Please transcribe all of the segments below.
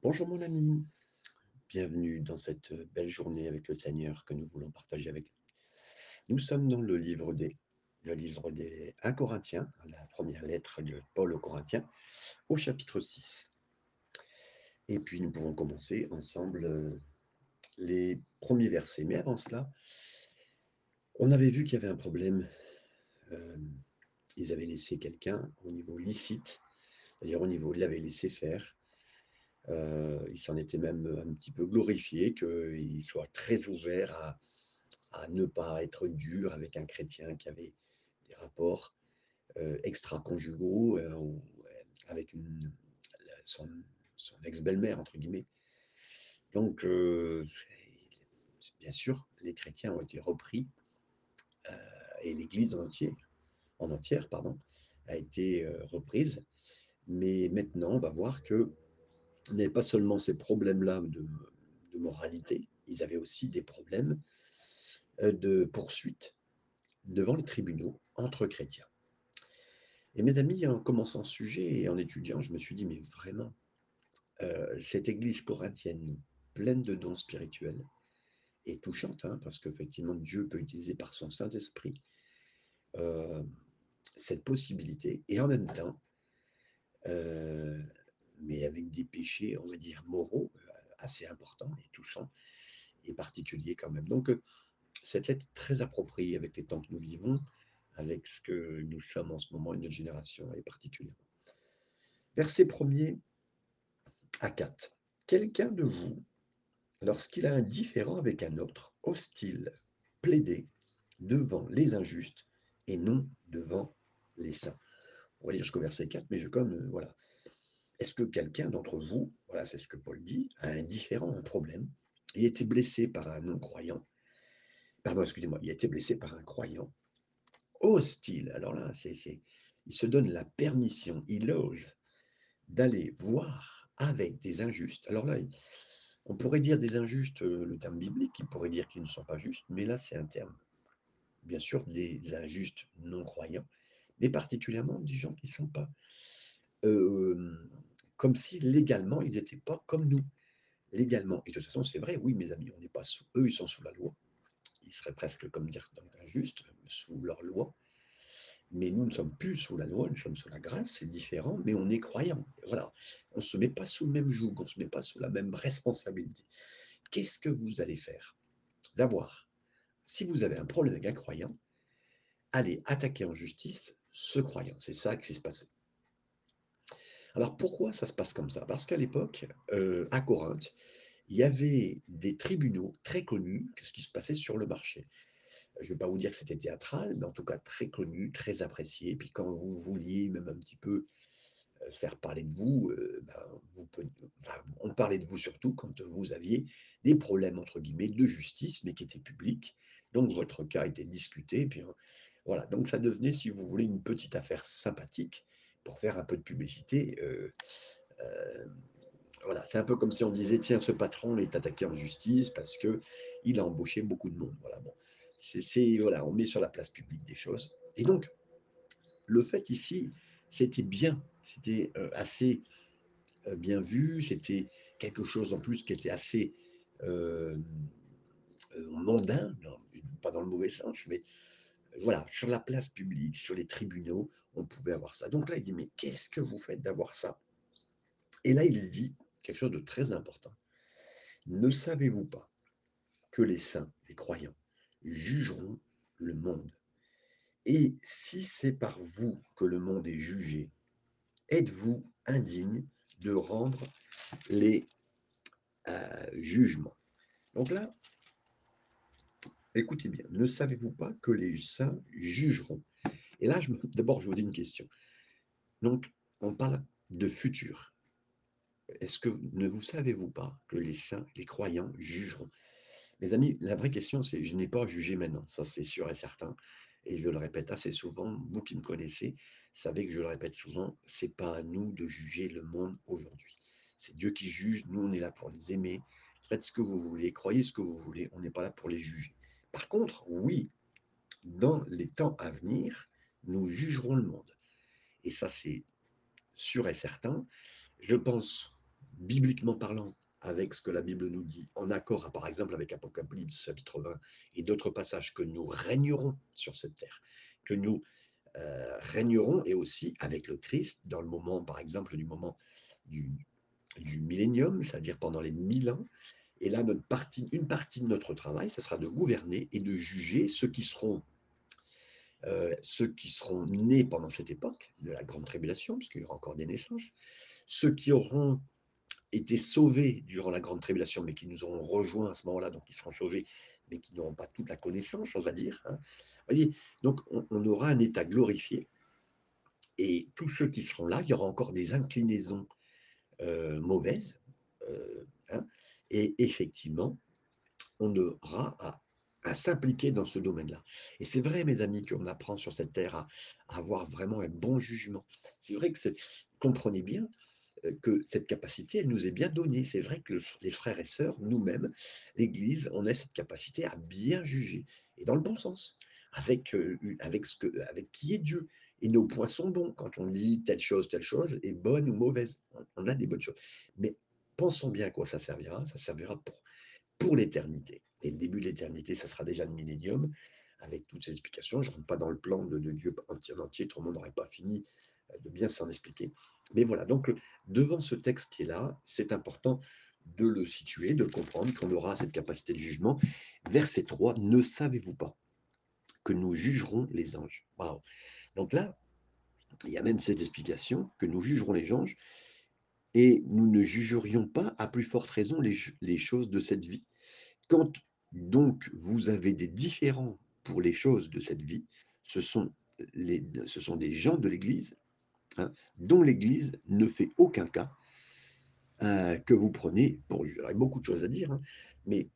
Bonjour mon ami, bienvenue dans cette euh, belle journée avec le Seigneur que nous voulons partager avec nous. Nous sommes dans le livre des, le livre des 1 Corinthiens, la première lettre de Paul aux Corinthiens, au chapitre 6. Et puis nous pourrons commencer ensemble euh, les premiers versets. Mais avant cela, on avait vu qu'il y avait un problème. euh, ils avaient laissé quelqu'un au niveau licite, c'est-à-dire au niveau, l'avaient laissé faire. Euh, il s'en était même un petit peu glorifié qu'il soit très ouvert à, ne pas être dur avec un chrétien qui avait des rapports euh, extra-conjugaux euh, euh, avec son, ex-belle-mère, entre guillemets. Donc, bien sûr, les chrétiens ont été repris et l'Église en entier, en entière, pardon, a été reprise. Mais maintenant, on va voir que n'avaient pas seulement ces problèmes-là de, moralité, ils avaient aussi des problèmes euh, de poursuite devant les tribunaux entre chrétiens. Et mes amis, en commençant ce sujet et en étudiant, je me suis dit, mais vraiment, euh, cette église corinthienne pleine de dons spirituels et touchante, hein, parce qu'effectivement, Dieu peut utiliser par son Saint-Esprit euh, cette possibilité, et en même temps, mais avec des péchés, on va dire, moraux euh, assez importants et touchants et particuliers quand même. Donc, euh, cette lettre est très appropriée avec les temps que nous vivons, avec ce que nous sommes en ce moment, et notre génération est particulièrement. Verset 1er à 4. Quelqu'un de vous, lorsqu'il a un différend avec un autre, hostile, plaider devant les injustes et non devant les saints. On va lire jusqu'au verset 4, mais je comme, euh, voilà. Est-ce que quelqu'un d'entre vous, voilà, c'est ce que Paul dit, a un différend, un problème, il a été blessé par un non-croyant, pardon, excusez-moi, il a été blessé par un croyant, hostile, alors là, c'est, il se donne la permission, il ose d'aller voir avec des injustes. Alors là, on pourrait dire des injustes, euh, le terme biblique, il pourrait dire qu'ils ne sont pas justes, mais là, c'est un terme, bien sûr, des injustes non-croyants, mais particulièrement des gens qui ne sont pas euh, comme si légalement, ils n'étaient pas comme nous, légalement. Et de toute façon, c'est vrai, oui, mes amis, on n'est pas sous eux, ils sont sous la loi. Ils seraient presque, comme dire, donc, injustes, sous leur loi. Mais nous ne sommes plus sous la loi, nous sommes sous la grâce, c'est différent, mais on est croyants. Voilà. On ne se met pas sous le même joug, on ne se met pas sous la même responsabilité. Qu'est-ce que vous allez faire? D'avoir, si vous avez un problème avec un croyant, allez attaquer en justice ce croyant. C'est ça qui s'est passé. Alors pourquoi ça se passe comme ça? Parce qu'à l'époque, euh, à Corinthe, il y avait des tribunaux très connus, ce qui se passait sur le marché. Je ne vais pas vous dire que c'était théâtral, mais en tout cas très connu, très apprécié. Puis quand vous vouliez même un petit peu euh, faire parler de vous, euh, ben, vous on parlait de vous surtout quand vous aviez des problèmes, entre guillemets, de justice, mais qui étaient publics. Donc votre cas était discuté. Puis voilà, donc ça devenait, si vous voulez, une petite affaire sympathique pour faire un peu de publicité. euh, euh, voilà, c'est un peu comme si on disait, tiens, ce patron est attaqué en justice parce que il a embauché beaucoup de monde. Voilà, bon, c'est, voilà, on met sur la place publique des choses. Et donc, le fait ici, c'était bien, c'était euh, assez bien vu, c'était quelque chose en plus qui était assez euh, mondain, pas dans le mauvais sens, mais voilà, sur la place publique, sur les tribunaux, on pouvait avoir ça. Donc là, il dit, mais qu'est-ce que vous faites d'avoir ça? Et là, il dit quelque chose de très important. Ne savez-vous pas que les saints, les croyants, jugeront le monde? Et si c'est par vous que le monde est jugé, êtes-vous indigne de rendre les euh, jugements? Donc là, écoutez bien, ne savez-vous pas que les saints jugeront? Et là, d'abord, je vous dis une question. Donc, on parle de futur. Est-ce que ne vous savez-vous pas que les saints, les croyants jugeront? Mes amis, la vraie question, c'est je n'ai pas à juger maintenant, ça c'est sûr et certain. Et je le répète assez souvent, vous qui me connaissez, savez que je le répète souvent, c'est pas à nous de juger le monde aujourd'hui. C'est Dieu qui juge, nous on est là pour les aimer. Faites ce que vous voulez, croyez ce que vous voulez, on n'est pas là pour les juger. Par contre, oui, dans les temps à venir, nous jugerons le monde. Et ça c'est sûr et certain. Je pense bibliquement parlant, avec ce que la Bible nous dit, en accord, par exemple, avec Apocalypse chapitre 20 et d'autres passages, que nous régnerons sur cette terre, que nous euh, régnerons et aussi avec le Christ dans le moment, par exemple, du moment du, du millénium, c'est-à-dire pendant les mille ans. Et là, une partie de notre travail, ça sera de gouverner et de juger ceux qui seront euh, ceux qui seront nés pendant cette époque de la grande tribulation, puisqu'il y aura encore des naissances, ceux qui auront été sauvés durant la grande tribulation, mais qui nous auront rejoints à ce moment-là, donc ils seront sauvés, mais qui n'auront pas toute la connaissance, on va dire. Hein. donc on, aura un état glorifié, et tous ceux qui seront là, il y aura encore des inclinaisons euh, mauvaises, euh, hein. Et effectivement, on aura à, s'impliquer dans ce domaine-là. Et c'est vrai, mes amis, qu'on apprend sur cette terre à, avoir vraiment un bon jugement. C'est vrai que comprenez bien, euh, que cette capacité, elle nous est bien donnée. C'est vrai que les frères et sœurs, nous-mêmes, l'Église, on a cette capacité à bien juger, et dans le bon sens, avec, euh, avec, qui est Dieu. Et nos points sont bons. Quand on dit telle chose, telle chose est bonne ou mauvaise, on a des bonnes choses. Mais pensons bien à quoi ça servira. Ça servira pour, pour l'éternité. Et le début de l'éternité, ça sera déjà le millénium, avec toutes ces explications. Je ne rentre pas dans le plan de, Dieu entier, entier, le monde n'aurait pas fini euh, de bien s'en expliquer. Mais voilà, donc devant ce texte qui est là, c'est important de le situer, de le comprendre, qu'on aura cette capacité de jugement. Verset 3, ne savez-vous pas que nous jugerons les anges? Waouh Donc là, il y a même cette explication que nous jugerons les anges et nous ne jugerions pas à plus forte raison les, choses de cette vie. Quand donc vous avez des différends pour les choses de cette vie, ce sont, des gens de l'Église Hein, dont l'Église ne fait aucun cas, euh, que vous prenez, pour j'aurais beaucoup de choses à dire, hein, mais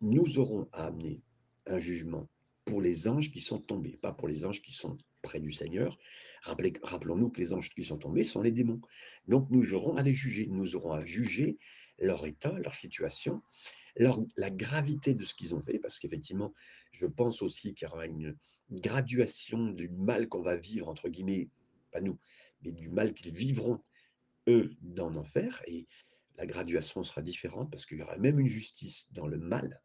nous aurons à amener un jugement pour les anges qui sont tombés, pas pour les anges qui sont près du Seigneur. Rappelons-nous que les anges qui sont tombés sont les démons. Donc nous aurons à les juger, nous aurons à juger leur état, leur situation, leur, la gravité de ce qu'ils ont fait, parce qu'effectivement, je pense aussi qu'il y aura une graduation du mal qu'on va vivre, entre guillemets, pas nous, mais du mal qu'ils vivront, eux, dans l'enfer. Et la graduation sera différente parce qu'il y aura même une justice dans le mal,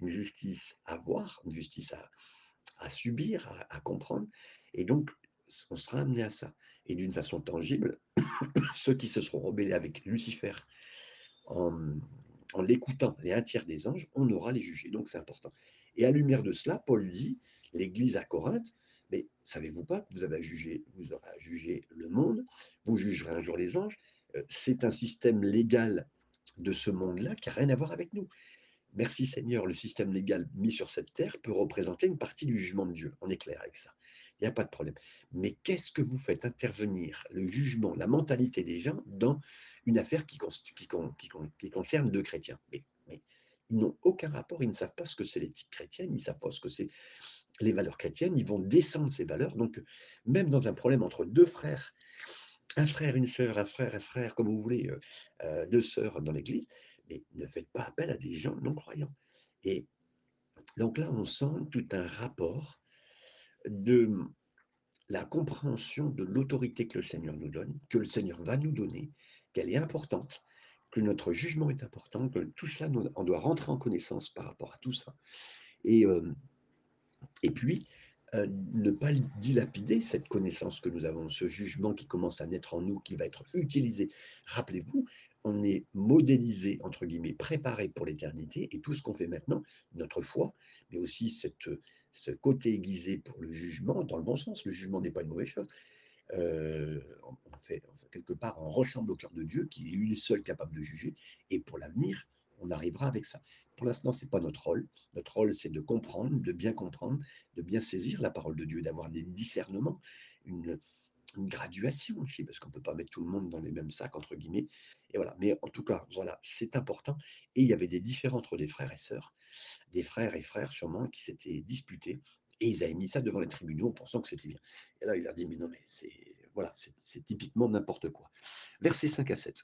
une justice à voir, une justice à, subir, à, comprendre. Et donc, on sera amené à ça. Et d'une façon tangible, ceux qui se seront rebellés avec Lucifer en, en l'écoutant, les un tiers des anges, on aura les jugés. Donc c'est important. Et à lumière de cela, Paul dit, l'Église à Corinthe, mais savez-vous pas que vous avez jugé, vous aurez à juger le monde, vous jugerez un jour les anges. Euh, c'est un système légal de ce monde-là qui n'a rien à voir avec nous. Merci Seigneur, le système légal mis sur cette terre peut représenter une partie du jugement de Dieu. On est clair avec ça. Il n'y a pas de problème. Mais qu'est-ce que vous faites intervenir le jugement, la mentalité des gens dans une affaire qui, concerne deux chrétiens? Mais, mais ils n'ont aucun rapport, ils ne savent pas ce que c'est l'éthique chrétienne, ils ne savent pas ce que c'est les valeurs chrétiennes, ils vont descendre ces valeurs. Donc, même dans un problème entre deux frères, un frère, une sœur, un frère, un frère, comme vous voulez, euh, euh, deux sœurs dans l'Église, mais ne faites pas appel à des gens non-croyants. Et donc là, on sent tout un rapport de la compréhension de l'autorité que le Seigneur nous donne, que le Seigneur va nous donner, qu'elle est importante, que notre jugement est important, que tout cela, on doit rentrer en connaissance par rapport à tout ça. Et euh, et puis, euh, ne pas dilapider cette connaissance que nous avons, ce jugement qui commence à naître en nous, qui va être utilisé. Rappelez-vous, on est modélisé, entre guillemets, préparé pour l'éternité, et tout ce qu'on fait maintenant, notre foi, mais aussi cette, ce côté aiguisé pour le jugement, dans le bon sens, le jugement n'est pas une mauvaise chose. Euh, on, fait, quelque part, on ressemble au cœur de Dieu, qui est lui seul capable de juger, et pour l'avenir, on arrivera avec ça. Pour l'instant, ce n'est pas notre rôle. Notre rôle, c'est de comprendre, de bien comprendre, de bien saisir la parole de Dieu, d'avoir des discernements, une, graduation aussi, parce qu'on ne peut pas mettre tout le monde dans les mêmes sacs, entre guillemets. Et voilà. Mais en tout cas, voilà, c'est important. Et il y avait des différends entre des frères et sœurs, des frères et frères sûrement, qui s'étaient disputés. Et ils avaient mis ça devant les tribunaux en pensant que c'était bien. Et là, il leur dit, mais non, mais c'est voilà, typiquement n'importe quoi. Versets 5 à 7.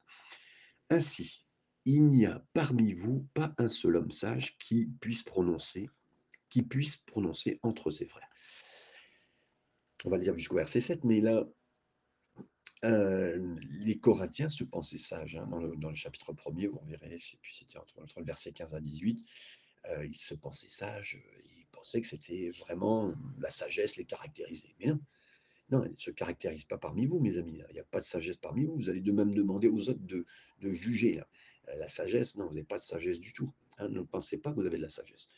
Ainsi, il n'y a parmi vous pas un seul homme sage qui puisse prononcer, qui puisse prononcer entre ses frères. On va lire jusqu'au verset 7, mais là, euh, les Corinthiens se pensaient sages. hein. Dans, le, chapitre 1er, vous verrez, puis c'était entre, le verset 15 à 18, euh, ils se pensaient sages, ils pensaient que c'était vraiment la sagesse les caractérisait. Mais non, non, elle ne se caractérise pas parmi vous, mes amis. Il n'y a pas de sagesse parmi vous. Vous allez de même demander aux autres de, juger. Euh, La sagesse, non, vous n'avez pas de sagesse du tout. hein. Ne pensez pas que vous avez de la sagesse.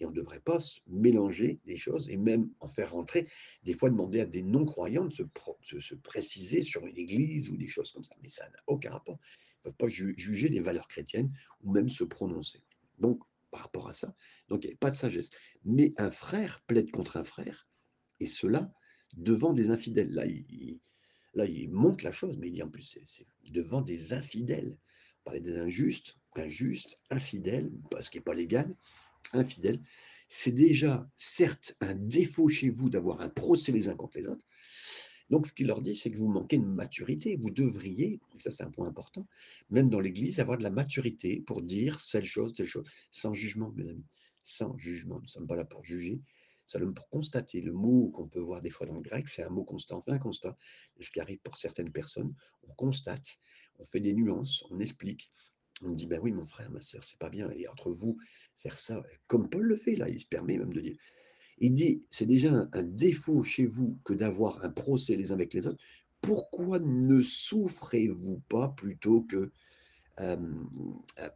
Et on ne devrait pas mélanger les choses et même en faire rentrer, des fois demander à des non-croyants de se, se préciser sur une église ou des choses comme ça. Mais ça n'a aucun rapport. Ils ne peuvent pas ju- juger les valeurs chrétiennes ou même se prononcer. Donc, par rapport à ça, donc il n'y a pas de sagesse. Mais un frère plaide contre un frère, et cela devant des infidèles. Là, il, là, il monte la chose, mais il dit en plus, c'est c'est devant des infidèles. On parlait des injustes, injustes, infidèles, parce qu'il n'est pas légal, infidèles. C'est déjà, certes, un défaut chez vous d'avoir un procès les uns contre les autres. Donc, ce qu'il leur dit, c'est que vous manquez de maturité. Vous devriez, et ça c'est un point important, même dans l'Église, avoir de la maturité pour dire telle chose, telle chose, sans jugement, mes amis, sans jugement. Nous ne sommes pas là pour juger, sommes pour constater. Le mot qu'on peut voir des fois dans le grec, c'est un mot constat. On fait un constat. Ce qui arrive pour certaines personnes, on constate, on fait des nuances, on explique. On dit, ben oui, mon frère, ma soeur, c'est pas bien. Et entre vous, faire ça, comme Paul le fait là, il se permet même de dire, il dit, c'est déjà un, défaut chez vous que d'avoir un procès les uns avec les autres. Pourquoi ne souffrez-vous pas plutôt que euh,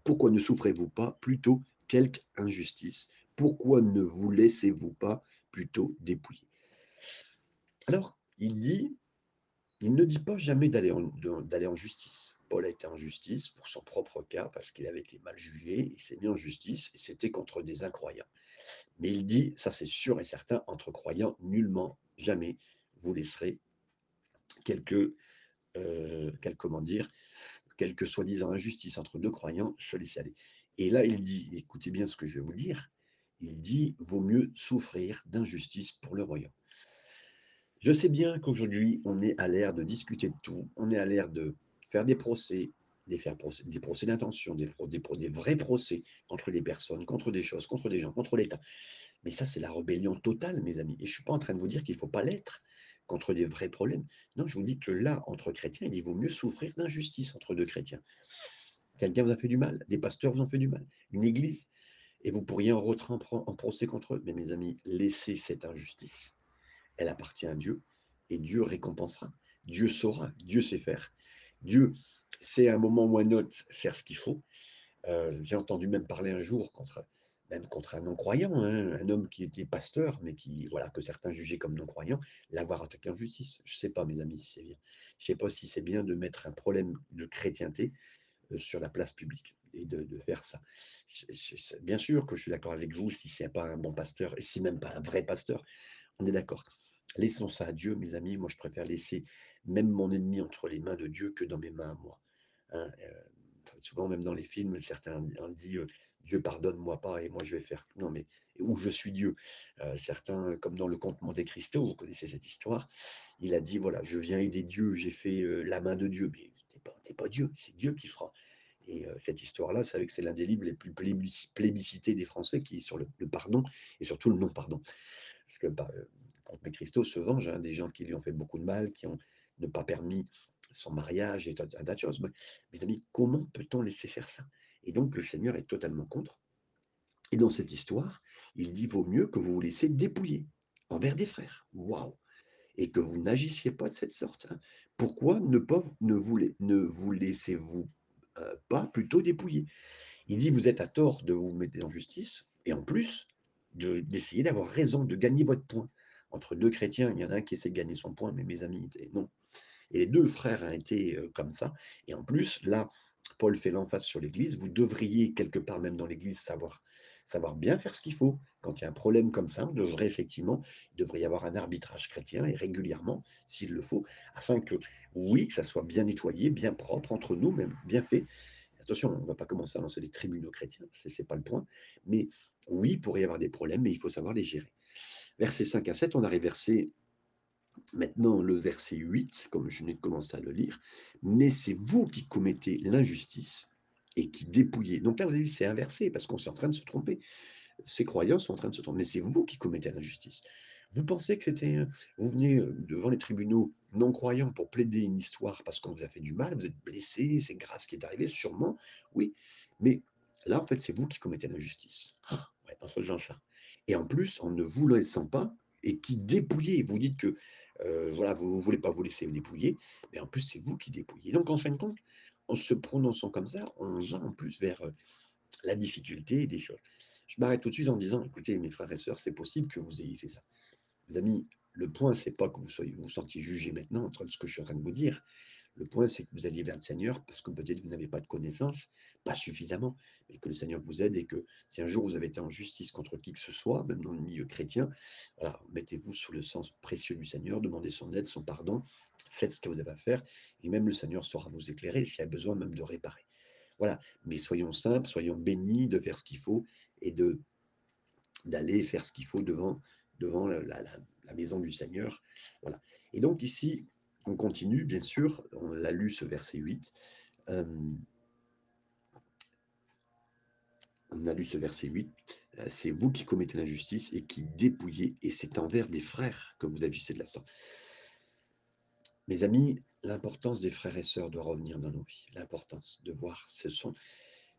pourquoi ne souffrez-vous pas plutôt quelque injustice? Pourquoi ne vous laissez-vous pas plutôt dépouiller? Alors, il dit, il ne dit pas jamais d'aller en, justice. Paul a été en justice pour son propre cas parce qu'il avait été mal jugé, il s'est mis en justice et c'était contre des incroyants. Mais il dit, ça c'est sûr et certain, entre croyants, nullement, jamais, vous laisserez quelques, euh, soi-disant injustices entre deux croyants se laisser aller. Et là, il dit, écoutez bien ce que je vais vous dire, il dit, vaut mieux souffrir d'injustice pour le royaume. Je sais bien qu'aujourd'hui, on est à l'ère de discuter de tout, on est à l'ère de faire des procès, des, procès, d'intention, des, des, vrais procès contre des personnes, contre des choses, contre des gens, contre l'État. Mais ça, c'est la rébellion totale, mes amis. Et je ne suis pas en train de vous dire qu'il ne faut pas l'être contre des vrais problèmes. Non, je vous dis que là, entre chrétiens, il vaut mieux souffrir d'injustice entre deux chrétiens. Quelqu'un vous a fait du mal, des pasteurs vous ont fait du mal, une église, et vous pourriez en rentrer en procès contre eux. Mais mes amis, laissez cette injustice. Elle appartient à Dieu, et Dieu récompensera. Dieu saura, Dieu sait faire. Dieu sait à un moment ou à un autre faire ce qu'il faut. Euh, J'ai entendu même parler un jour contre, même contre un non-croyant, hein, un homme qui était pasteur, mais qui, voilà, que certains jugeaient comme non-croyant, l'avoir attaqué en justice. Je ne sais pas, mes amis, si c'est bien. Je ne sais pas si c'est bien de mettre un problème de chrétienté euh, sur la place publique et de, faire ça. Bien sûr que je suis d'accord avec vous, si c'est pas un bon pasteur, et si même pas un vrai pasteur, on est d'accord. Laissons ça à Dieu, mes amis. Moi, je préfère laisser même mon ennemi entre les mains de Dieu que dans mes mains à moi. Hein, euh, souvent, même dans les films, certains on dit euh, Dieu pardonne-moi pas et moi je vais faire. Non, mais où je suis Dieu. Euh, certains, comme dans le conte Monte Cristo, vous connaissez cette histoire, il a dit voilà, je viens aider Dieu, j'ai fait euh, la main de Dieu. Mais t'es pas, pas Dieu, c'est Dieu qui fera. Et cette histoire-là, vous savez que c'est l'un des livres les plus plébisci- plébiscités des Français qui sur le, le pardon et surtout le non-pardon. Parce que bah, Comte Cristo se venge hein, des gens qui lui ont fait beaucoup de mal, qui ont ne pas permis son mariage et tas de choses. Mais, mes comment peut-on laisser faire ça? Et donc le Seigneur est totalement contre. Et dans cette histoire, il dit vaut mieux que vous vous laissiez dépouiller envers des frères. Waouh Et que vous n'agissiez pas de cette sorte. hein. Pourquoi ne, vous, ne vous laissez-vous euh, pas plutôt dépouiller? Il dit vous êtes à tort de vous mettre en justice et en plus de- d'essayer d'avoir raison, de gagner votre point. Entre deux chrétiens, il y en a un qui essaie de gagner son point, mais mes amis, non. Et les deux frères ont été euh, comme ça. Et en plus, là, Paul fait l'emphase sur l'Église. Vous devriez, quelque part même dans l'Église, savoir, savoir bien faire ce qu'il faut. Quand il y a un problème comme ça, on devrait effectivement, il devrait y avoir un arbitrage chrétien et régulièrement, s'il le faut, afin que, oui, que ça soit bien nettoyé, bien propre entre nous, même bien fait. Attention, on ne va pas commencer à lancer des tribunaux chrétiens, ce n'est pas le point. Mais oui, il pourrait y avoir des problèmes, mais il faut savoir les gérer. Versets 5 à 7, on arrive verset Maintenant, le verset 8, comme je n'ai commencé à le lire, mais c'est vous qui commettez l'injustice et qui dépouillez. Donc là, vous avez vu, c'est inversé parce qu'on est en train de se tromper. Ces croyants sont en train de se tromper, mais c'est vous qui commettez l'injustice. Vous pensez que c'était, heu, vous venez, heu, devant les tribunaux non-croyants pour plaider une histoire parce qu'on vous a fait du mal, vous êtes blessé, c'est grave ce qui est arrivé, sûrement, oui. Mais là, en fait, c'est vous qui commettez l'injustice. Ouais, en faisant ça et en plus, en ne vous laissant pas et qui dépouillez. Vous dites que, heu, voilà, vous ne voulez pas vous laisser dépouiller, mais en plus, c'est vous qui dépouillez. Donc en fin de compte, en se prononçant comme ça, on va en plus vers, heu, la difficulté des choses. Je m'arrête tout de suite en disant: «Écoutez mes frères et sœurs, c'est possible que vous ayez fait ça». Les amis, le point, c'est pas que vous soyez vous vous sentiez jugé maintenant entre ce que je suis en train de vous dire. Le point, c'est que vous alliez vers le Seigneur parce que peut-être vous n'avez pas de connaissances, pas suffisamment, mais que le Seigneur vous aide et que si un jour vous avez été en justice contre qui que ce soit, même dans le milieu chrétien, mettez-vous sous le sens précieux du Seigneur, demandez son aide, son pardon, faites ce que vous avez à faire et même le Seigneur saura vous éclairer s'il y a besoin même de réparer. Voilà, mais soyons simples, soyons bénis de faire ce qu'il faut et de d'aller faire ce qu'il faut devant, devant la- la maison du Seigneur. Voilà. Et donc ici, on continue, bien sûr, on l'a lu ce verset 8. euh, on a lu ce verset 8. euh, C'est vous qui commettez l'injustice et qui dépouillez, et c'est envers des frères que vous agissez de la sorte. Mes amis, l'importance des frères et sœurs doit revenir dans nos vies. L'importance de voir, ce sont,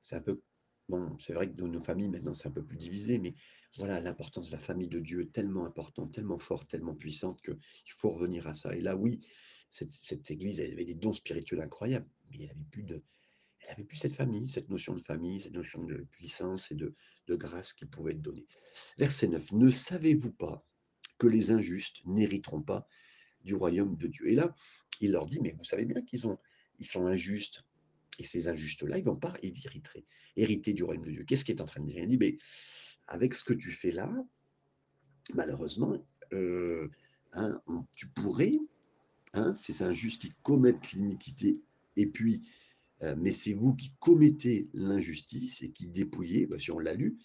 c'est un peu, bon, c'est vrai que dans nos familles maintenant c'est un peu plus divisé, mais voilà, l'importance de la famille de Dieu tellement importante, tellement forte, tellement puissante qu'il faut revenir à ça. Et là, oui, cette, église elle avait des dons spirituels incroyables, mais elle avait plus de, elle avait plus cette famille, cette notion de famille, cette notion de puissance et de, de grâce qui pouvait être donnée. Verset 9. Ne savez-vous pas que les injustes n'hériteront pas du royaume de Dieu? Et là, il leur dit, mais vous savez bien qu'ils ils sont injustes. Et ces injustes-là, ils vont pas hériter, hériter du royaume de Dieu. Qu'est-ce qu'il est en train de dire? Il dit, mais avec ce que tu fais là, malheureusement, euh, hein, tu pourrais, hein, ces injustes qui commettent l'iniquité, et puis, euh, mais c'est vous qui commettez l'injustice et qui dépouillez, bah, si on l'a lu,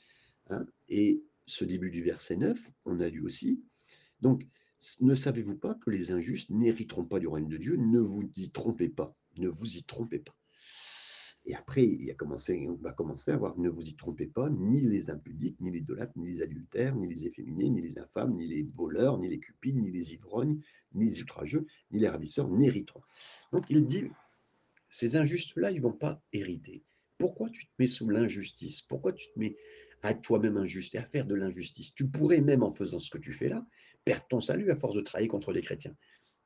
hein, et ce début du verset 9, on a lu aussi, donc, ne savez-vous pas que les injustes n'hériteront pas du royaume de Dieu? Ne vous y trompez pas. Ne vous y trompez pas. Et après, il a commencé, on va commencer à voir ne vous y trompez pas, ni les impudiques, ni les idolâtres, ni les adultères, ni les efféminés, ni les infâmes, ni les voleurs, ni les cupides, ni les ivrognes, ni les outrageux, ni les ravisseurs n'hériteront. Donc il dit, ces injustes-là, ils vont pas hériter. Pourquoi tu te mets sous l'injustice Pourquoi tu te mets à toi-même injuste et à faire de l'injustice Tu pourrais même, en faisant ce que tu fais là, perdre ton salut à force de travailler contre les chrétiens,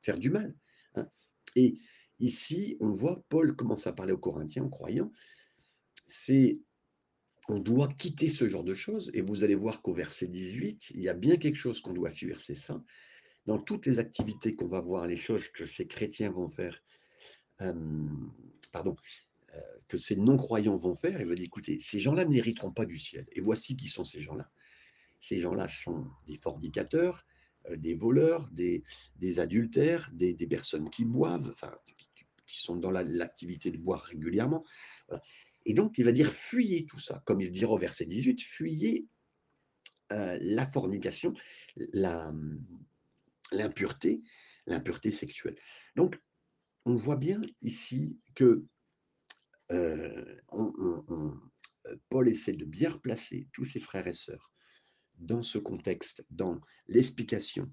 faire du mal. hein. Et ici, on voit Paul commence à parler aux Corinthiens, aux croyants. C'est on doit quitter ce genre de choses. Et vous allez voir qu'au verset 18, il y a bien quelque chose qu'on doit fuir, c'est ça. Dans toutes les activités qu'on va voir, les choses que ces chrétiens vont faire, euh, pardon, euh, que ces non-croyants vont faire, il va dire, écoutez, ces gens-là n'hériteront pas du ciel. Et voici qui sont ces gens-là. Ces gens-là sont des fornicateurs, euh, des voleurs, des, adultères, des, des, personnes qui boivent, enfin, qui, sont dans l'activité la, de boire régulièrement. Et donc, il va dire, fuyez tout ça. Comme il dira au verset 18, fuyez euh, la fornication, l'impureté, l'impureté sexuelle. Donc, on voit bien ici que euh, Paul essaie de bien replacer tous ses frères et sœurs dans ce contexte, dans l'explication,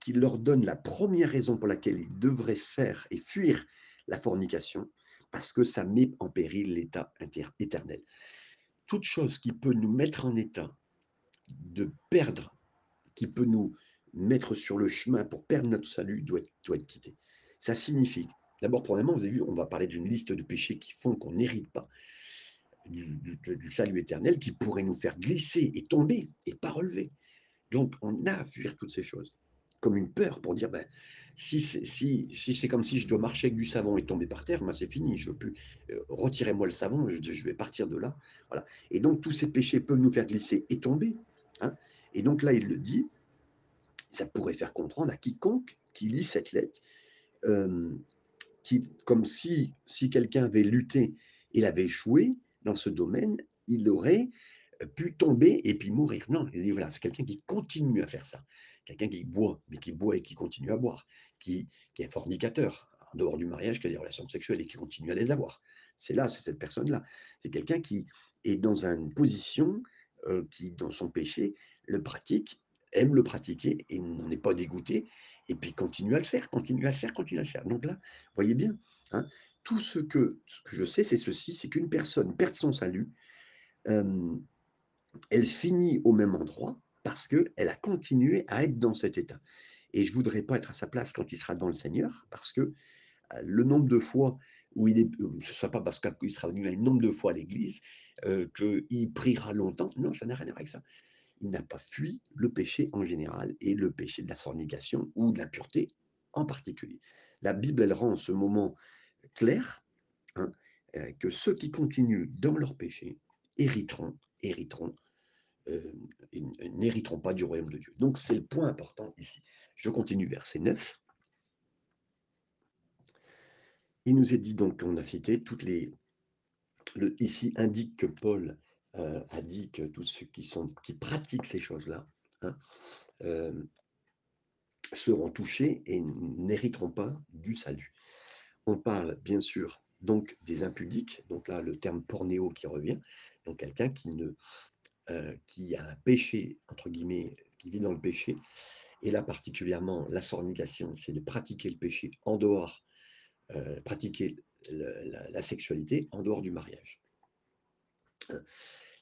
qui leur donne la première raison pour laquelle ils devraient faire et fuir la fornication, parce que ça met en péril l'état éternel. Toute chose qui peut nous mettre en état de perdre, qui peut nous mettre sur le chemin pour perdre notre salut, doit être, quittée. Ça signifie, d'abord, premièrement, vous avez vu, on va parler d'une liste de péchés qui font qu'on n'hérite pas du, du, salut éternel, qui pourrait nous faire glisser et tomber et pas relever. Donc, on a à fuir toutes ces choses, comme une peur pour dire, ben, si c'est si, si comme si je dois marcher avec du savon et tomber par terre, ben, c'est fini, je veux plus. Euh, Retirez-moi le savon, je, vais partir de là. Voilà. Et donc, tous ces péchés peuvent nous faire glisser et tomber. Hein et donc là, il le dit, ça pourrait faire comprendre à quiconque qui lit cette lettre, euh, qui, comme si, si quelqu'un avait lutté et avait échoué dans ce domaine, il aurait pu tomber et puis mourir. Non, il dit voilà, c'est quelqu'un qui continue à faire ça. Quelqu'un qui boit, mais qui boit et qui continue à boire, qui, qui est fornicateur, en dehors du mariage, qui a des relations sexuelles et qui continue à les avoir. C'est là, c'est cette personne-là. C'est quelqu'un qui est dans une position euh, qui, dans son péché, le pratique aime le pratiquer et n'en est pas dégoûté, et puis continue à le faire, continue à le faire, continue à le faire. Donc là, voyez bien, hein, tout ce que, ce que je sais, c'est ceci, c'est qu'une personne perd son salut, euh, elle finit au même endroit parce qu'elle a continué à être dans cet état. Et je voudrais pas être à sa place quand il sera dans le Seigneur, parce que euh, le nombre de fois où il est, ce ne sera pas parce qu'il sera venu un nombre de fois à l'église euh, qu'il priera longtemps. Non, ça n'a rien à voir avec ça. Il n'a pas fui le péché en général et le péché de la fornication ou de l'impureté en particulier. La Bible, elle rend ce moment clair hein, euh, que ceux qui continuent dans leur péché hériteront, hériteront, euh, n'hériteront pas du royaume de Dieu. Donc c'est le point important ici. Je continue verset 9. Il nous est dit donc qu'on a cité toutes les... Le, ici indique que Paul euh, a dit que tous ceux qui, sont, qui pratiquent ces choses-là hein, euh, seront touchés et n'hériteront pas du salut. On parle bien sûr donc des impudiques, donc là le terme pornéo qui revient, donc quelqu'un qui, ne, euh, qui a un péché, entre guillemets, qui vit dans le péché, et là particulièrement la fornication, c'est de pratiquer le péché en dehors euh, pratiquer la, sexualité en dehors du mariage. Euh,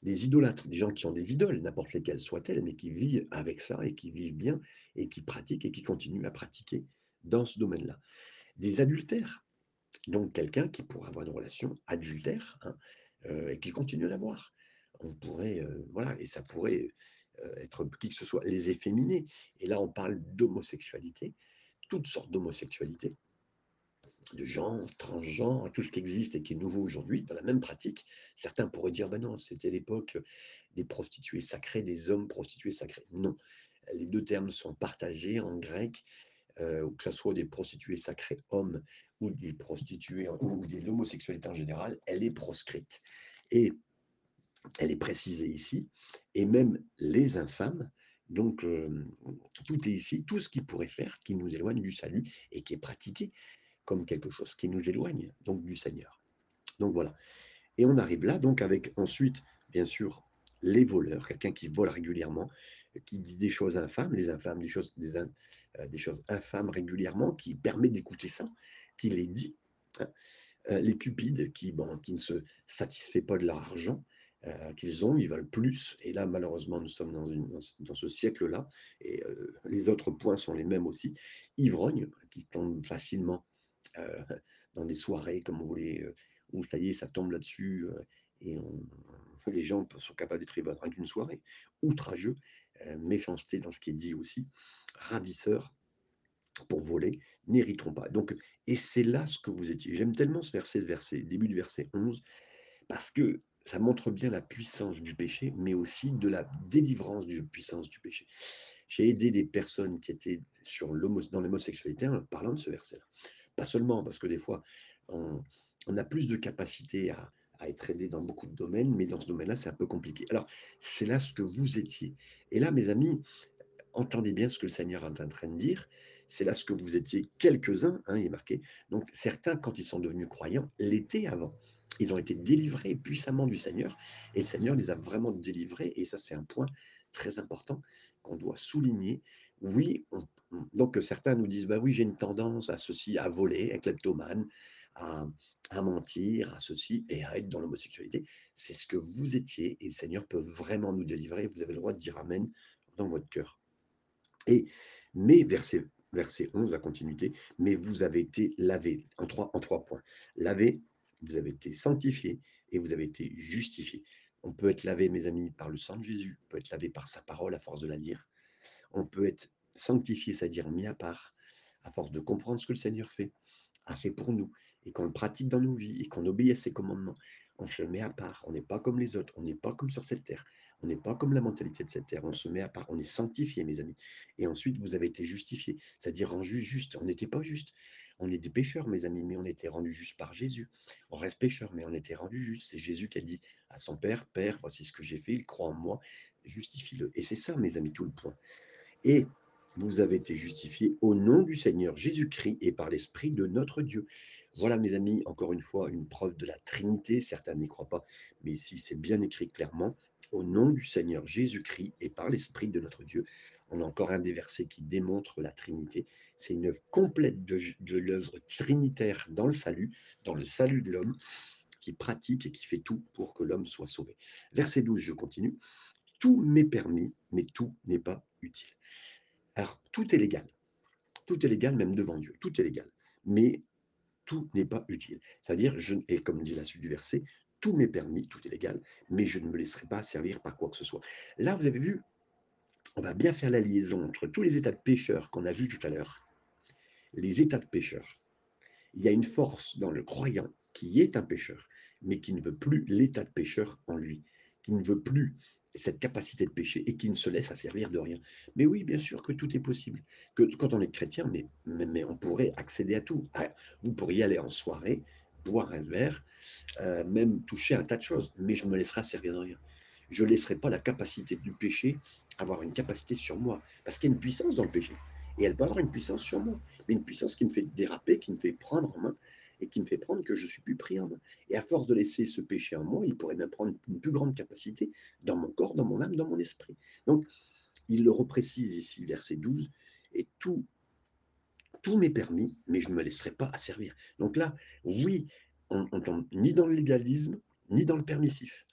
les idolâtres, des gens qui ont des idoles, n'importe lesquelles soient-elles, mais qui vivent avec ça et qui vivent bien et qui pratiquent et qui continuent à pratiquer dans ce domaine-là. Des adultères, donc quelqu'un qui pourrait avoir une relation adultère hein, euh, et qui continue à l'avoir. On pourrait, voilà, et ça pourrait être qui que ce soit, les efféminés. Et là, on parle d'homosexualité, toutes sortes d'homosexualité de gens, transgenres, tout ce qui existe et qui est nouveau aujourd'hui, dans la même pratique. Certains pourraient dire, ben non, c'était l'époque des prostituées sacrées, des hommes prostitués sacrés. Non, les deux termes sont partagés en grec, euh, que ce soit des prostituées sacrées hommes ou des prostituées ou de l'homosexualité en général, elle est proscrite. Et elle est précisée ici, et même les infâmes, donc tout est ici, tout ce qui pourrait faire, qui nous éloigne du salut et qui est pratiqué comme quelque chose qui nous éloigne donc du Seigneur. Donc voilà. Et on arrive là donc avec ensuite, bien sûr, les voleurs, quelqu'un qui vole régulièrement, qui dit des choses infâmes, les infâmes, des choses, euh, infâmes régulièrement, qui permet d'écouter ça, qui les dit. Hein. Euh, les cupides qui, bon, qui ne se satisfait pas de leur argent euh, qu'ils ont, ils veulent plus. Et là, malheureusement, nous sommes dans, ce siècle-là, et les autres points sont les mêmes aussi. Ivrognes, qui tombent facilement euh, dans des soirées, comme vous voulez, euh, où ça y est, ça tombe là-dessus, euh, et les gens sont capables d'être ivres d'une soirée. Outrageux, méchanceté dans ce qui est dit aussi, ravisseur pour voler, n'hériteront pas. Donc, et c'est là ce que vous étiez. J'aime tellement ce verset, ce verset, début du verset 11, parce que ça montre bien la puissance du péché, mais aussi de la délivrance du puissance du péché. J'ai aidé des personnes qui étaient sur dans l'homosexualité en parlant de ce verset-là. Pas seulement, parce que des fois, on, a plus de capacité à, être aidé dans beaucoup de domaines, mais dans ce domaine-là, c'est un peu compliqué. Alors, c'est là ce que vous étiez. Et là, mes amis, entendez bien ce que le Seigneur est en train de dire. C'est là ce que vous étiez quelques-uns, hein, il est marqué. Donc, certains, quand ils sont devenus croyants, l'étaient avant. Ils ont été délivrés puissamment du Seigneur, et le Seigneur les a vraiment délivrés, et ça, c'est un point très important qu'on doit souligner. Oui, donc certains nous disent, bah oui, j'ai une tendance à ceci, à voler, un kleptomane, à, à mentir, à ceci, et à être dans l'homosexualité. C'est ce que vous étiez, et le Seigneur peut vraiment nous délivrer. Vous avez le droit de dire Amen dans votre cœur. Et, mais verset, verset 11, la continuité, mais vous avez été lavé, en trois, en trois points. Lavé, vous avez été sanctifié, et vous avez été justifié. On peut être lavé, mes amis, par le sang de Jésus, on peut être lavé par sa parole à force de la lire. On peut être sanctifié, c'est-à-dire mis à part, à force de comprendre ce que le Seigneur fait, a fait pour nous, et qu'on le pratique dans nos vies, et qu'on obéit à ses commandements. On se met à part, on n'est pas comme les autres, on n'est pas comme sur cette terre, on n'est pas comme la mentalité de cette terre, on se met à part, on est sanctifié, mes amis. Et ensuite, vous avez été justifié, c'est-à-dire rendu juste. On n'était pas juste. On est des pécheurs, mes amis, mais on était rendu juste par Jésus. On reste pécheurs, mais on était rendu juste. C'est Jésus qui a dit à son Père, Père, voici ce que j'ai fait, il croit en moi, justifie-le. Et c'est ça, mes amis, tout le point. Et vous avez été justifiés au nom du Seigneur Jésus-Christ et par l'Esprit de notre Dieu. Voilà, mes amis, encore une fois, une preuve de la Trinité. Certains n'y croient pas, mais ici, c'est bien écrit clairement au nom du Seigneur Jésus-Christ et par l'Esprit de notre Dieu. On a encore un des versets qui démontre la Trinité. C'est une œuvre complète de, l'œuvre trinitaire dans le salut, dans le salut de l'homme, qui pratique et qui fait tout pour que l'homme soit sauvé. Verset 12, je continue. Tout m'est permis, mais tout n'est pas utile. Alors, tout est légal. Tout est légal, même devant Dieu. Tout est légal. Mais tout n'est pas utile. C'est-à-dire, et comme dit la suite du verset, tout m'est permis, tout est légal, mais je ne me laisserai pas servir par quoi que ce soit. Là, vous avez vu, on va bien faire la liaison entre tous les états de pécheurs qu'on a vus tout à l'heure, les états de pécheurs. Il y a une force dans le croyant qui est un pécheur, mais qui ne veut plus l'état de pécheur en lui, qui ne veut plus cette capacité de pécher et qui ne se laisse asservir de rien. Mais oui, bien sûr que tout est possible. Que quand on est chrétien, mais, mais, on pourrait accéder à tout. Ah, vous pourriez aller en soirée, boire un verre, euh, même toucher un tas de choses, mais je me laisserai servir de rien. Je ne laisserai pas la capacité du péché avoir une capacité sur moi, parce qu'il y a une puissance dans le péché. Et elle peut avoir une puissance sur moi, mais une puissance qui me fait déraper, qui me fait prendre en main, et qui me fait prendre que je suis plus pris en main. Et à force de laisser ce péché en moi, il pourrait même prendre une plus grande capacité dans mon corps, dans mon âme, dans mon esprit. Donc, il le reprécise ici, verset 12, et tout, tout m'est permis, mais je ne me laisserai pas asservir. Donc là, oui, on tombe ni dans le légalisme, ni dans le permissif.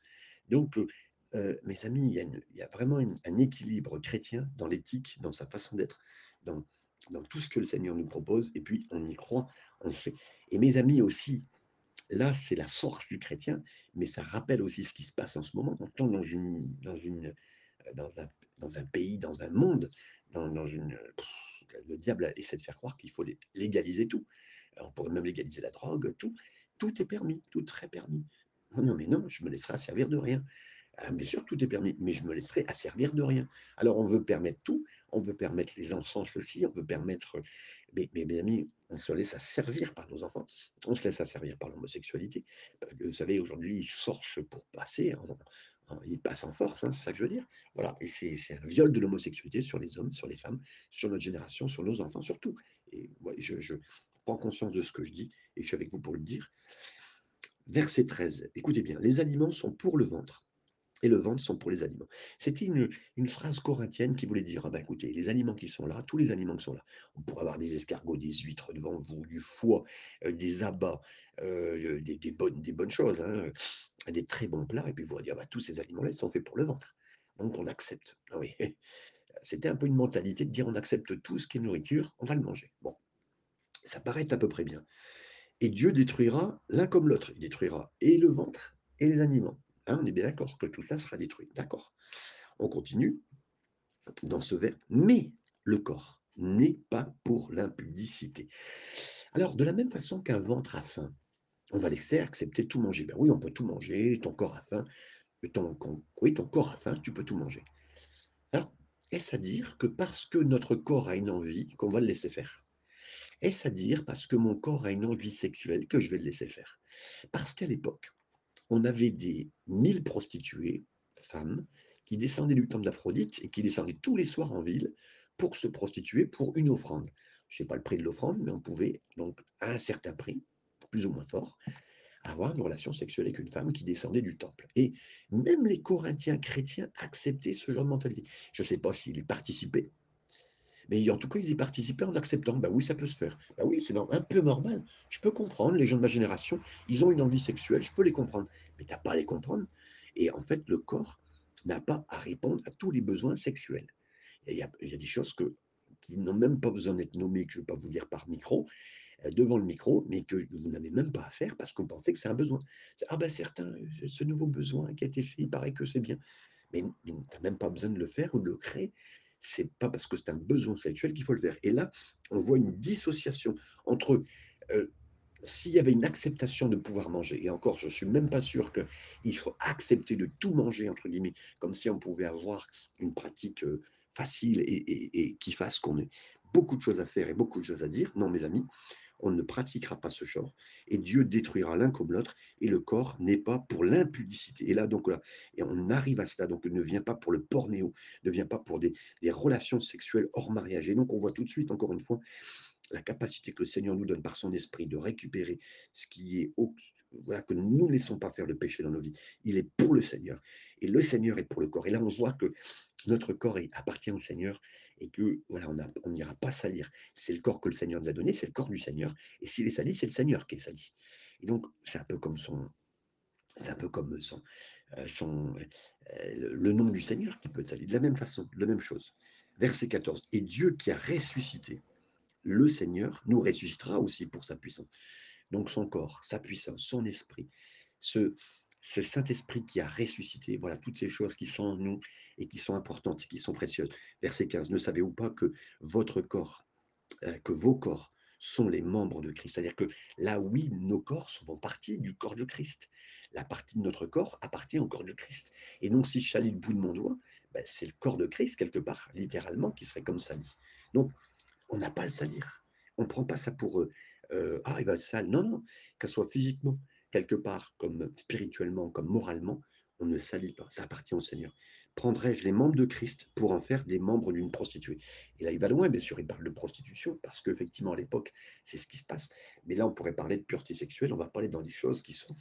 Donc, euh, mes amis, il y a, vraiment un équilibre chrétien dans l'éthique, dans sa façon d'être, dans, dans tout ce que le Seigneur nous propose, et puis on y croit, on fait. Et mes amis aussi, là, c'est la force du chrétien, mais ça rappelle aussi ce qui se passe en ce moment. On tombe dans, une, dans, une, euh, dans, un, dans un pays, dans un monde, dans, dans une. Le diable essaie de faire croire qu'il faut légaliser tout. On pourrait même légaliser la drogue, tout. Tout est permis, tout très permis. Non, mais non, je me laisserai servir de rien. Ah, bien sûr, tout est permis, mais je me laisserai asservir de rien. Alors, on veut permettre tout, on veut permettre les enfants ceci, on veut permettre. Mais, mes amis, on se laisse asservir par nos enfants, on se laisse asservir par l'homosexualité. Vous savez, aujourd'hui, ils forcent pour passer, ils passent en force, hein, c'est ça que je veux dire. Voilà, et c'est un viol de l'homosexualité sur les hommes, sur les femmes, sur notre génération, sur nos enfants, surtout. Et je prends conscience de ce que je dis, et je suis avec vous pour le dire. Verset 13, écoutez bien, les aliments sont pour le ventre et le ventre sont pour les aliments. C'était une, une, phrase corinthienne qui voulait dire, ah ben écoutez, les aliments qui sont là, tous les aliments qui sont là, on pourrait avoir des escargots, des huîtres devant vous, du foie, euh, des abats, euh, des, des, bonnes, des bonnes choses, hein, des très bons plats, et puis vous allez dire, bah, tous ces aliments-là, sont faits pour le ventre. Donc on accepte. Ah oui. C'était un peu une mentalité de dire, on accepte tout ce qui est nourriture, on va le manger. Bon, ça paraît à peu près bien. Et Dieu détruira l'un comme l'autre. Il détruira et le ventre et les aliments. Hein, on est bien d'accord que tout cela sera détruit. D'accord. On continue dans ce vers. Mais le corps n'est pas pour l'impudicité. Alors, de la même façon qu'un ventre a faim, on va laisser accepter tout manger. Ben oui, on peut tout manger, ton corps a faim. Ton, oui, ton corps a faim, tu peux tout manger. Alors, est-ce à dire que parce que notre corps a une envie, qu'on va le laisser faire? Est-ce à dire parce que mon corps a une envie sexuelle que je vais le laisser faire? Parce qu'à l'époque, on avait des mille prostituées, femmes, qui descendaient du temple d'Aphrodite et qui descendaient tous les soirs en ville pour se prostituer pour une offrande. Je ne sais pas le prix de l'offrande, mais on pouvait, donc, à un certain prix, plus ou moins fort, avoir une relation sexuelle avec une femme qui descendait du temple. Et même les Corinthiens chrétiens acceptaient ce genre de mentalité. Je ne sais pas s'ils participaient, mais en tout cas, ils y participaient en acceptant. Bah oui, ça peut se faire. Bah oui, c'est un peu normal. Je peux comprendre, les gens de ma génération, ils ont une envie sexuelle, je peux les comprendre. Mais tu n'as pas à les comprendre. Et en fait, le corps n'a pas à répondre à tous les besoins sexuels. Il y, y a des choses que, qui n'ont même pas besoin d'être nommées, que je ne vais pas vous dire par micro, euh, devant le micro, mais que vous n'avez même pas à faire parce vous pensez que c'est un besoin. Ah ben certains, ce nouveau besoin qui a été fait, il paraît que c'est bien. Mais, mais tu n'as même pas besoin de le faire ou de le créer c'est pas parce que c'est un besoin sexuel qu'il faut le faire. Et là, on voit une dissociation entre euh, s'il y avait une acceptation de pouvoir manger, et encore, je ne suis même pas sûr qu'il faut accepter de tout manger, entre guillemets, comme si on pouvait avoir une pratique euh, facile et qui fasse qu'on ait beaucoup de choses à faire et beaucoup de choses à dire. Non, mes amis, on ne pratiquera pas ce genre, et Dieu détruira l'un comme l'autre, et le corps n'est pas pour l'impudicité. Et là, donc et on arrive à cela, donc ne vient pas pour le pornéo, ne vient pas pour des, relations sexuelles hors mariage. Et donc on voit tout de suite, encore une fois, la capacité que le Seigneur nous donne par son esprit de récupérer ce qui est, voilà, que nous ne laissons pas faire le péché dans nos vies. Il est pour le Seigneur. Et le Seigneur est pour le corps. Et là, on voit que notre corps appartient au Seigneur et que voilà, on n'ira pas salir. C'est le corps que le Seigneur nous a donné, c'est le corps du Seigneur. Et s'il est sali, c'est le Seigneur qui est sali. Et donc, c'est un peu comme son, c'est un peu comme son, euh, son, euh, le nom du Seigneur qui peut être sali. De la même façon, la même chose. Verset 14. Et Dieu qui a ressuscité le Seigneur nous ressuscitera aussi pour sa puissance. Donc son corps, sa puissance, son esprit, ce, ce Saint-Esprit qui a ressuscité, voilà toutes ces choses qui sont en nous et qui sont importantes, qui sont précieuses. Verset 15, ne savez-vous pas que votre corps, euh, que vos corps sont les membres de Christ? C'est-à-dire que là, oui, nos corps font partie du corps de Christ. La partie de notre corps appartient au corps de Christ. Et donc, si je chalis le bout de mon doigt, ben, c'est le corps de Christ, quelque part, littéralement, qui serait comme sali. Donc, on n'a pas à le salir. On ne prend pas ça pour euh, ah, il va sale. Non, non, qu'elle soit physiquement, quelque part, comme spirituellement, comme moralement, on ne salit pas. Ça appartient au Seigneur. Prendrais-je les membres de Christ pour en faire des membres d'une prostituée? Et là, il va loin, bien sûr, il parle de prostitution, parce qu'effectivement, à l'époque, c'est ce qui se passe. Mais là, on pourrait parler de pureté sexuelle, on va parler dans des choses qui, sont,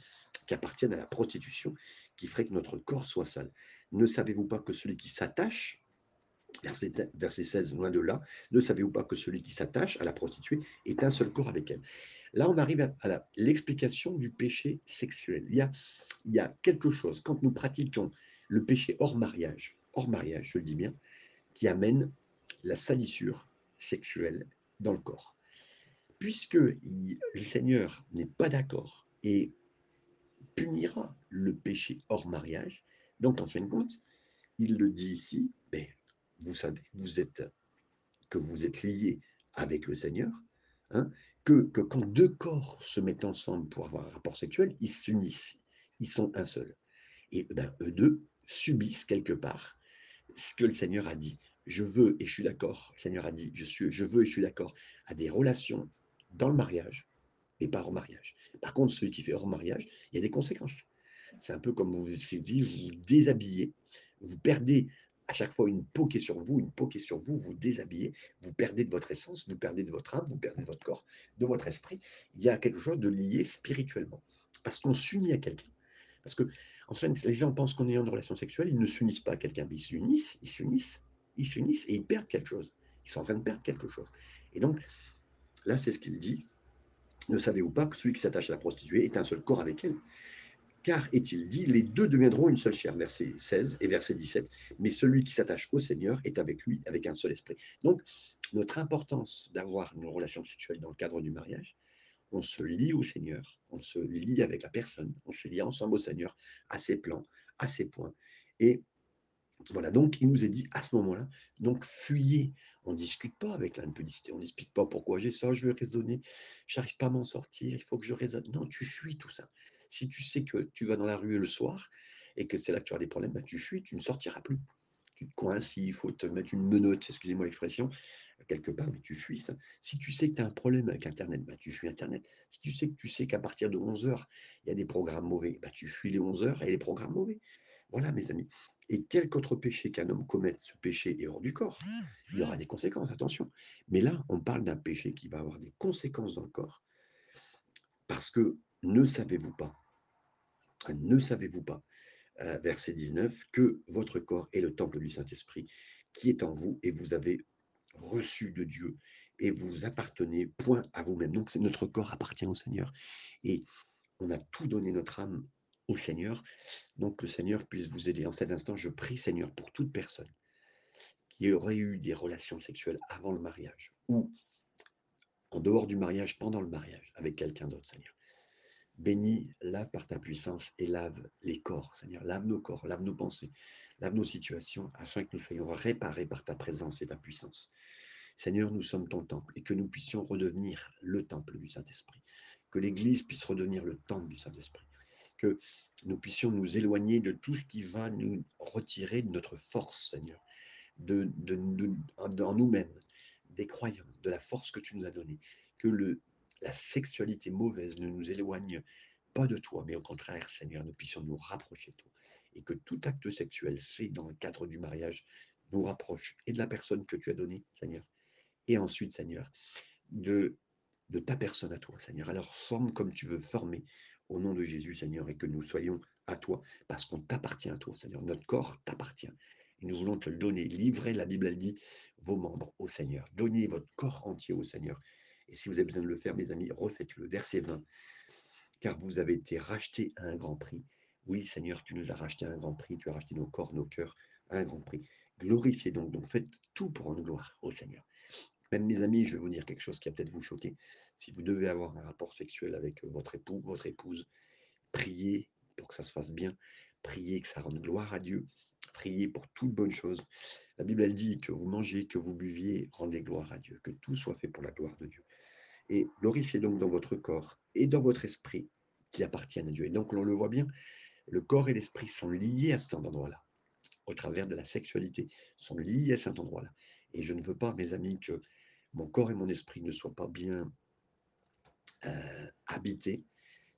qui appartiennent à la prostitution, qui ferait que notre corps soit sale. Ne savez-vous pas que celui qui s'attache Verset, 16, loin de là, ne savez-vous pas que celui qui s'attache à la prostituée est un seul corps avec elle? Là, on arrive à, l'explication du péché sexuel. Il y, a, quelque chose, quand nous pratiquons le péché hors mariage, hors mariage, je le dis bien, qui amène la salissure sexuelle dans le corps. Puisque le Seigneur n'est pas d'accord et punira le péché hors mariage, donc en fin de compte, il le dit ici, vous savez vous êtes, que vous êtes liés avec le Seigneur, hein, que, quand deux corps se mettent ensemble pour avoir un rapport sexuel, ils s'unissent, ils sont un seul. Et ben, eux deux subissent quelque part ce que le Seigneur a dit. Je veux et je suis d'accord. Le Seigneur a dit, je, suis, je veux et je suis d'accord à des relations dans le mariage, et pas hors mariage. Par contre, celui qui fait hors mariage, il y a des conséquences. C'est un peu comme vous vous vous déshabillez, vous perdez à chaque fois une peau est sur vous, une peau est sur vous, vous déshabillez, vous perdez de votre essence, vous perdez de votre âme, vous perdez de votre corps, de votre esprit. Il y a quelque chose de lié spirituellement. Parce qu'on s'unit à quelqu'un. Parce que, en fait, les gens pensent qu'en ayant une relation sexuelle, ils ne s'unissent pas à quelqu'un, mais ils s'unissent, ils s'unissent, ils s'unissent et ils perdent quelque chose. Ils sont en train de perdre quelque chose. Et donc, là, c'est ce qu'il dit. Ne savez-vous pas que celui qui s'attache à la prostituée est un seul corps avec elle? Car, est-il dit, les deux deviendront une seule chair, verset 16 et verset 17, mais celui qui s'attache au Seigneur est avec lui, avec un seul esprit. Donc, notre importance d'avoir une relation sexuelle dans le cadre du mariage, on se lie au Seigneur, on se lie avec la personne, on se lie ensemble au Seigneur, à ses plans, à ses points. Et voilà, donc il nous est dit à ce moment-là, donc fuyez. On ne discute pas avec l'impudicité, on n'explique pas pourquoi j'ai ça, je veux raisonner, j'arrive pas à m'en sortir, il faut que je raisonne. Non, tu fuis tout ça. Si tu sais que tu vas dans la rue le soir et que c'est là que tu as des problèmes, bah, tu fuis, tu ne sortiras plus. Tu te coinces, il faut te mettre une menotte, excusez-moi l'expression, quelque part, mais tu fuis ça. Si tu sais que tu as un problème avec Internet, bah, tu fuis Internet. Si tu sais que tu sais qu'à partir de 11h, il y a des programmes mauvais, bah, tu fuis les 11h et les programmes mauvais. Voilà, mes amis. Et quel autre péché qu'un homme commette, ce péché est hors du corps. Il y aura des conséquences, attention. Mais là, on parle d'un péché qui va avoir des conséquences dans le corps. Parce que ne savez-vous pas ne savez-vous pas, euh, verset 19, que votre corps est le temple du Saint-Esprit qui est en vous et vous avez reçu de Dieu et vous appartenez point à vous-même. Donc notre corps appartient au Seigneur et on a tout donné notre âme au Seigneur. Donc le Seigneur puisse vous aider. En cet instant, je prie Seigneur pour toute personne qui aurait eu des relations sexuelles avant le mariage ou en dehors du mariage, pendant le mariage, avec quelqu'un d'autre, Seigneur. Bénis, lave par ta puissance et lave les corps, Seigneur. Lave nos corps, lave nos pensées, lave nos situations, afin que nous soyons réparés par ta présence et ta puissance. Seigneur, nous sommes ton temple et que nous puissions redevenir le temple du Saint-Esprit. Que l'Église puisse redevenir le temple du Saint-Esprit. Que nous puissions nous éloigner de tout ce qui va nous retirer de notre force, Seigneur, de, en nous-mêmes, des croyants, de la force que tu nous as donnée. Que le, la sexualité mauvaise ne nous éloigne pas de toi, mais au contraire, Seigneur, nous puissions nous rapprocher de toi. Et que tout acte sexuel fait dans le cadre du mariage nous rapproche et de la personne que tu as donnée, Seigneur. Et ensuite, Seigneur, de, ta personne à toi, Seigneur. Alors forme comme tu veux former au nom de Jésus, Seigneur, et que nous soyons à toi, parce qu'on t'appartient à toi, Seigneur. Notre corps t'appartient. Nous voulons te le donner. Livrez, la Bible, elle dit, vos membres au Seigneur. Donnez votre corps entier au Seigneur. Et si vous avez besoin de le faire, mes amis, refaites-le. Verset 20. Car vous avez été rachetés à un grand prix. Oui, Seigneur, tu nous as rachetés à un grand prix. Tu as racheté nos corps, nos cœurs à un grand prix. Glorifiez donc. Donc faites tout pour rendre gloire au Seigneur. Même mes amis, je vais vous dire quelque chose qui va peut-être vous choquer. Si vous devez avoir un rapport sexuel avec votre époux, votre épouse, priez pour que ça se fasse bien. Priez que ça rende gloire à Dieu. Priez pour toute bonne chose. La Bible, elle dit que vous mangez, que vous buviez, rendez gloire à Dieu, que tout soit fait pour la gloire de Dieu. Et glorifiez donc dans votre corps et dans votre esprit qui appartiennent à Dieu. Et donc, on le voit bien, le corps et l'esprit sont liés à cet endroit-là, au travers de la sexualité, sont liés à cet endroit-là. Et je ne veux pas, mes amis, que mon corps et mon esprit ne soient pas bien euh, habités,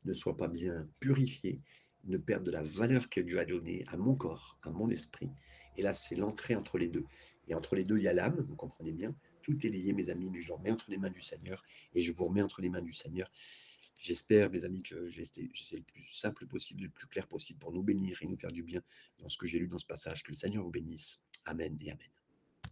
ne soient pas bien purifiés, ne perdent de la valeur que Dieu a donnée à mon corps, à mon esprit. Et là, c'est l'entrée entre les deux. Et entre les deux, il y a l'âme, vous comprenez bien. Tout est lié, mes amis, mais je le remets entre les mains du Seigneur et je vous remets entre les mains du Seigneur. J'espère, mes amis, que j'ai été le plus simple possible, le plus clair possible pour nous bénir et nous faire du bien dans ce que j'ai lu dans ce passage. Que le Seigneur vous bénisse. Amen et Amen.